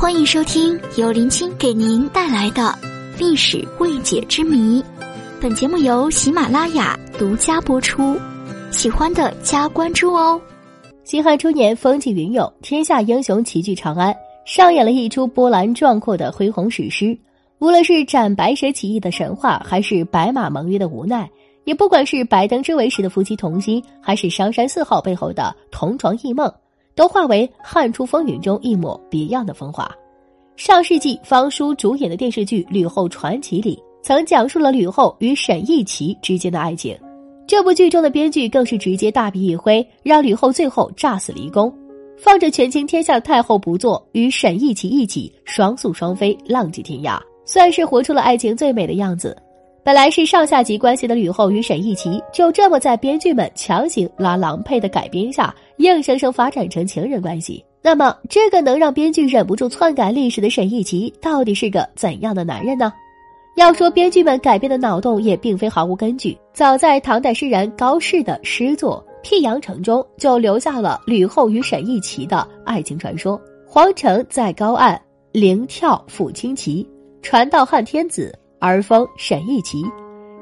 欢迎收听由林青给您带来的历史未解之谜。本节目由喜马拉雅独家播出，喜欢的加关注哦。西汉初年，风起云涌，天下英雄齐聚长安，上演了一出波澜壮阔的恢宏史诗。无论是斩白蛇起义的神话，还是白马盟约的无奈，也不管是白登之围时的夫妻同心，还是商山四号背后的同床异梦。都化为《汉初风云》中一抹别样的风华。上世纪，方舒主演的电视剧《吕后传奇》里，曾讲述了吕后与沈义琦之间的爱情。这部剧中的编剧更是直接大笔一挥，让吕后最后诈死离宫，放着权倾天下的太后不做，与沈义琦一起双宿双飞，浪迹天涯，算是活出了爱情最美的样子。本来是上下级关系的吕后与沈义琦，就这么在编剧们强行拉郎配的改编下，硬生生发展成情人关系。那么，这个能让编剧忍不住篡改历史的沈义琦，到底是个怎样的男人呢？要说编剧们改编的脑洞也并非毫无根据。早在唐代诗人高适的诗作《辟阳城》中，就留下了吕后与沈义琦的爱情传说：“皇城在高岸，灵跳抚青旗，传到汉天子。”而封沈义琦，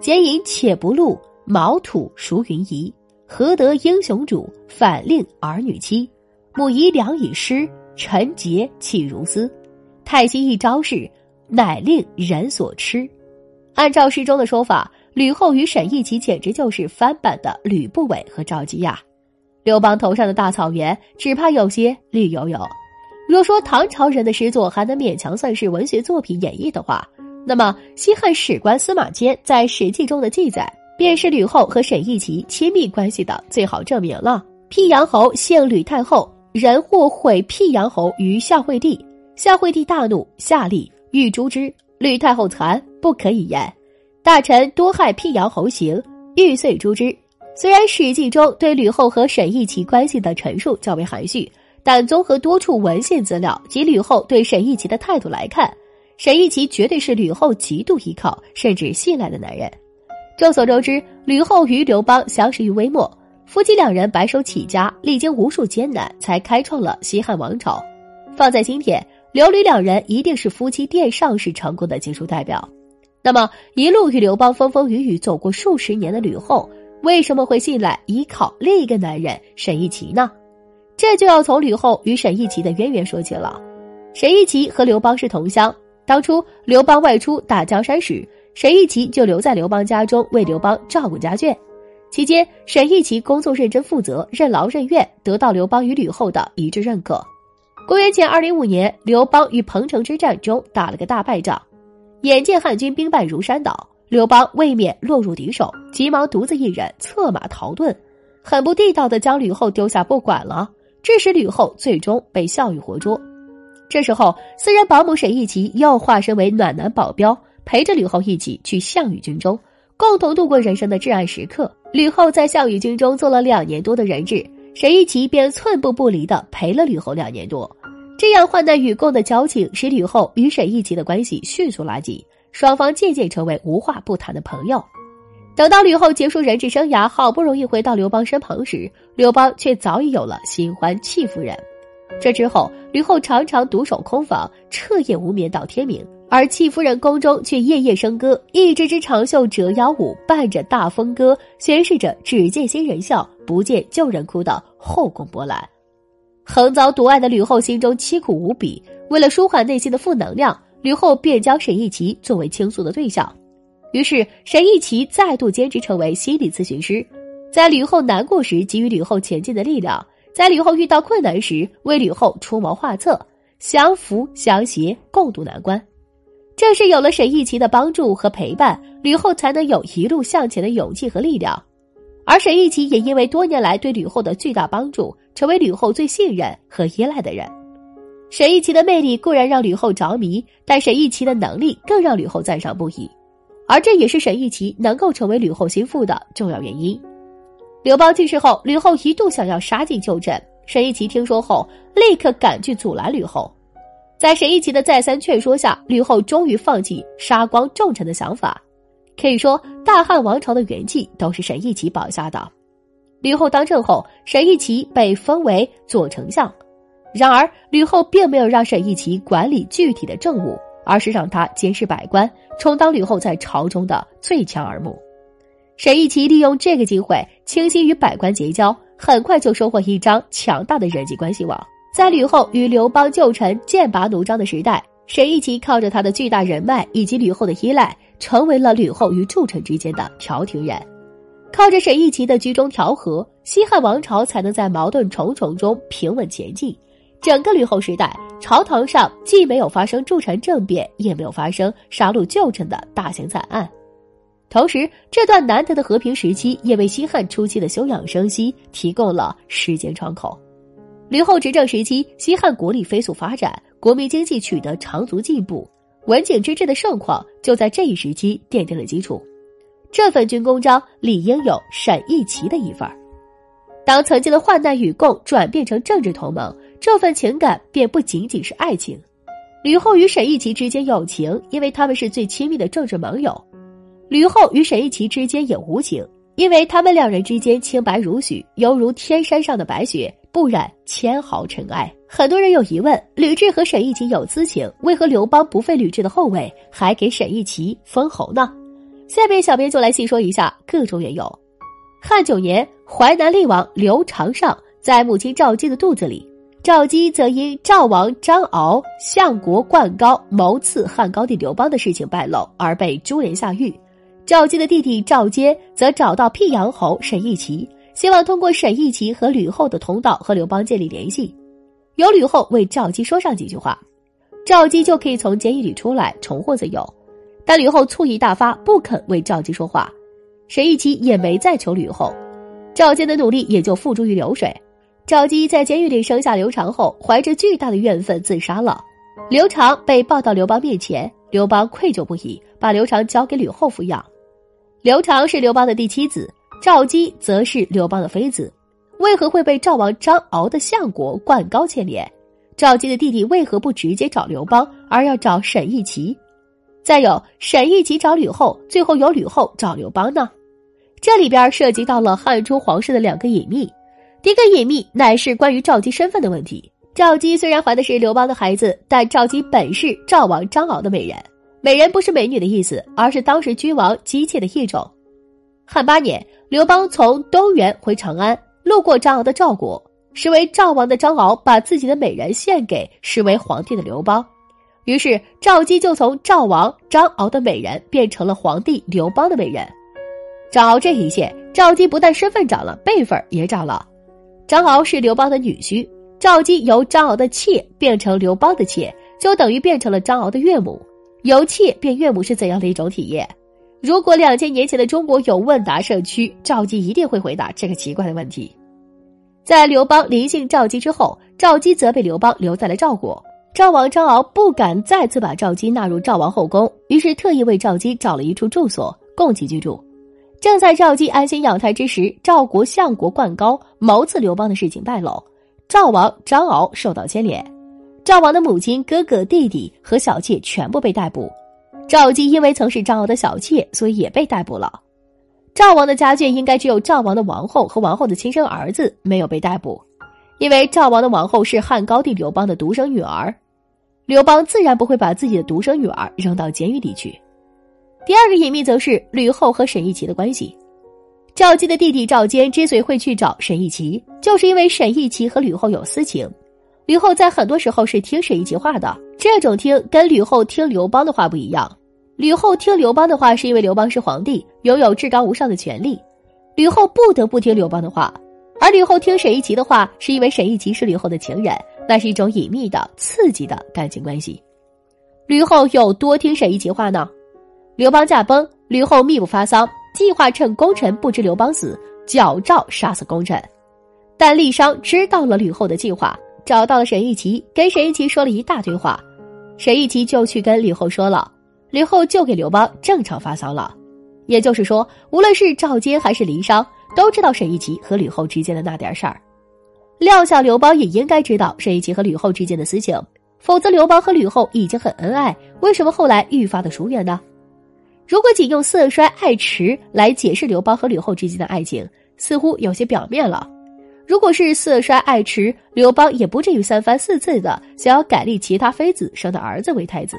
简引且不露，毛土孰云移？何得英雄主，反令儿女妻？母仪良以失，臣节岂如斯？太息一招式，乃令人所吃。按照诗中的说法，吕后与沈义琦简直就是翻版的吕不韦和赵姬呀。刘邦头上的大草原，只怕有些绿油油。若说唐朝人的诗作还能勉强算是文学作品演绎的话，那么，西汉史官司马迁在《史记》中的记载，便是吕后和沈义琦亲密关系的最好证明了。辟阳侯姓吕太后，人或毁辟阳侯于孝惠帝，孝惠帝大怒，下令欲诛之。吕太后残，不可以言。大臣多害辟阳侯行，欲遂诛之。虽然《史记》中对吕后和沈义琦关系的陈述较为含蓄，但综合多处文献资料及吕后对沈义琦的态度来看。沈义琦绝对是吕后极度依靠甚至信赖的男人。众所周知，吕后与刘邦相识于微末，夫妻两人白手起家，历经无数艰难，才开创了西汉王朝。放在今天，刘吕两人一定是夫妻殿上式成功的杰出代表。那么，一路与刘邦风风雨雨走过数十年的吕后，为什么会信赖依靠另一个男人沈义琦呢？这就要从吕后与沈义琦的渊源说起了。沈义琦和刘邦是同乡。当初刘邦外出打江山时，沈亦琦就留在刘邦家中为刘邦照顾家眷。期间，沈亦琦工作认真负责，任劳任怨，得到刘邦与吕后的一致认可。公元前二零五年，刘邦与彭城之战中打了个大败仗，眼见汉军兵败如山倒，刘邦未免落入敌手，急忙独自一人策马逃遁，很不地道的将吕后丢下不管了，致使吕后最终被项羽活捉。这时候，私人保姆沈义琦又化身为暖男保镖，陪着吕后一起去项羽军中，共同度过人生的至暗时刻。吕后在项羽军中做了两年多的人质，沈义琦便寸步不离的陪了吕后两年多。这样患难与共的交情，使吕后与沈义琦的关系迅速拉近，双方渐渐成为无话不谈的朋友。等到吕后结束人质生涯，好不容易回到刘邦身旁时，刘邦却早已有了新欢戚夫人。这之后，吕后常常独守空房，彻夜无眠到天明，而戚夫人宫中却夜夜笙歌，一支支长袖折腰舞伴着大风歌，宣示着“只见新人笑，不见旧人哭”的后宫波澜。横遭毒爱的吕后心中凄苦无比，为了舒缓内心的负能量，吕后便将沈义琦作为倾诉的对象。于是，沈义琦再度兼职成为心理咨询师，在吕后难过时给予吕后前进的力量。在吕后遇到困难时，为吕后出谋划策，相扶相携，共度难关。正是有了沈义琦的帮助和陪伴，吕后才能有一路向前的勇气和力量。而沈义琦也因为多年来对吕后的巨大帮助，成为吕后最信任和依赖的人。沈义琦的魅力固然让吕后着迷，但沈义琦的能力更让吕后赞赏不已，而这也是沈义琦能够成为吕后心腹的重要原因。刘邦去世后，吕后一度想要杀进旧镇。沈义琦听说后，立刻赶去阻拦吕后。在沈义琦的再三劝说下，吕后终于放弃杀光重臣的想法。可以说，大汉王朝的元气都是沈一奇保下的。吕后当政后，沈一奇被封为左丞相，然而吕后并没有让沈一琦管理具体的政务，而是让他监视百官，充当吕后在朝中的最强耳目。沈义琦利用这个机会，倾心与百官结交，很快就收获一张强大的人际关系网。在吕后与刘邦旧臣剑拔弩张的时代，沈义琦靠着他的巨大人脉以及吕后的依赖，成为了吕后与诸臣之间的调停人。靠着沈义琦的居中调和，西汉王朝才能在矛盾重重中平稳前进。整个吕后时代，朝堂上既没有发生诸臣政变，也没有发生杀戮旧臣的大型惨案。同时，这段难得的和平时期也为西汉初期的休养生息提供了时间窗口。吕后执政时期，西汉国力飞速发展，国民经济取得长足进步，文景之治的盛况就在这一时期奠定了基础。这份军功章理应有沈义奇的一份当曾经的患难与共转变成政治同盟，这份情感便不仅仅是爱情。吕后与沈义奇之间有情，因为他们是最亲密的政治盟友；吕后与沈义琦之间也无情，因为他们两人之间清白如许，犹如天山上的白雪，不染千毫尘埃。很多人有疑问：吕雉和沈义琦有私情，为何刘邦不废吕雉的后位，还给沈义琦封侯呢？下面小编就来细说一下各种缘由。汉九年，淮南厉王刘长上在母亲赵姬的肚子里，赵姬则因赵王张敖相国灌高谋刺汉高帝刘邦的事情败露而被株连下狱。赵姬的弟弟赵坚则找到辟阳侯沈义琦，希望通过沈义琦和吕后的通道和刘邦建立联系。有吕后为赵姬说上几句话，赵姬就可以从监狱里出来重获自由。但吕后醋意大发，不肯为赵姬说话，沈义琦也没再求吕后，赵姬的努力也就付诸于流水。赵姬在监狱里生下刘长后，怀着巨大的怨愤自杀了。刘长被抱到刘邦面前，刘邦愧疚不已，把刘长交给吕后抚养。刘长是刘邦的第七子，赵姬则是刘邦的妃子。为何会被赵王张敖的相国灌高牵连？赵姬的弟弟为何不直接找刘邦，而要找沈义琦？再有沈义琦找吕后，最后由吕后找刘邦呢？这里边涉及到了汉初皇室的两个隐秘。第一个隐秘乃是关于赵姬身份的问题。赵姬虽然怀的是刘邦的孩子，但赵姬本是赵王张敖的美人。美人不是美女的意思，而是当时君王姬妾的一种。汉八年，刘邦从东原回长安，路过张敖的赵国，实为赵王的张敖把自己的美人献给实为皇帝的刘邦。于是赵姬就从赵王张敖的美人变成了皇帝刘邦的美人。张敖这一献，赵姬不但身份涨了，辈分也涨了。张敖是刘邦的女婿，赵姬由张敖的妾变成刘邦的妾，就等于变成了张敖的岳母。由妾变岳母是怎样的一种体验？如果两千年前的中国有问答社区，赵姬一定会回答这个奇怪的问题。在刘邦临幸赵姬之后，赵姬则被刘邦留在了赵国。赵王张敖不敢再次把赵姬纳入赵王后宫，于是特意为赵姬找了一处住所供其居住。正在赵姬安心养胎之时，赵国相国灌高谋刺刘邦的事情败露，赵王张敖受到牵连。赵王的母亲、哥哥、弟弟和小妾全部被逮捕。赵姬因为曾是张敖的小妾，所以也被逮捕了。赵王的家眷应该只有赵王的王后和王后的亲生儿子没有被逮捕。因为赵王的王后是汉高帝刘邦的独生女儿，刘邦自然不会把自己的独生女儿扔到监狱里去。第二个隐秘则是吕后和沈义琦的关系。赵姬的弟弟赵坚之所以会去找沈义琦，就是因为沈义琦和吕后有私情。吕后在很多时候是听沈义琦话的，这种听跟吕后听刘邦的话不一样。吕后听刘邦的话是因为刘邦是皇帝，拥有至高无上的权力，吕后不得不听刘邦的话。而吕后听沈一琦的话，是因为沈一琦是吕后的情人，那是一种隐秘的、刺激的感情关系。吕后有多听沈一琦话呢？刘邦驾崩，吕后密不发丧，计划趁功臣不知刘邦死，矫诏杀死功臣。但郦商知道了吕后的计划，找到了沈玉琪，跟沈玉琪说了一大堆话，沈玉琪就去跟吕后说了，吕后就给刘邦正常发骚了。也就是说，无论是赵坚还是郦商。都知道沈玉琪和吕后之间的那点事儿，料想刘邦也应该知道沈玉琪和吕后之间的私情，否则刘邦和吕后已经很恩爱，为什么后来愈发的疏远呢？如果仅用色衰爱弛来解释刘邦和吕后之间的爱情，似乎有些表面了。如果是色衰爱弛，刘邦也不至于三番四次的想要改立其他妃子生的儿子为太子。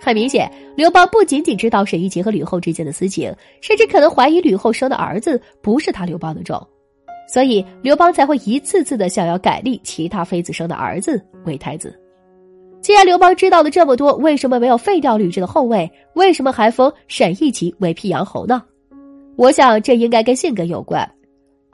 很明显，刘邦不仅仅知道沈一琪和吕后之间的私情，甚至可能怀疑吕后生的儿子不是他刘邦的种，所以刘邦才会一次次的想要改立其他妃子生的儿子为太子。既然刘邦知道了这么多，为什么没有废掉吕雉的后位？为什么还封沈一琪为辟阳侯呢？我想这应该跟性格有关。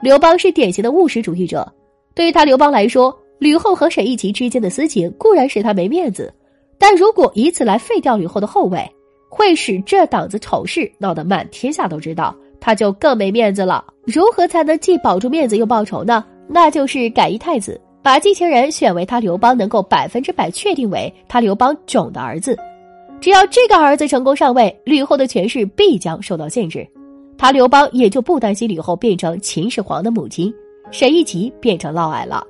刘邦是典型的务实主义者，对于他刘邦来说，吕后和沈一琪之间的私情固然使他没面子，但如果以此来废掉吕后的后位，会使这档子丑事闹得满天下都知道，他就更没面子了。如何才能既保住面子又报仇呢？那就是改一太子，把继承人选为他刘邦能够百分之百确定为他刘邦种的儿子。只要这个儿子成功上位，吕后的权势必将受到限制。他刘邦也就不担心吕后变成秦始皇的母亲，沈一急变成嫪毐了。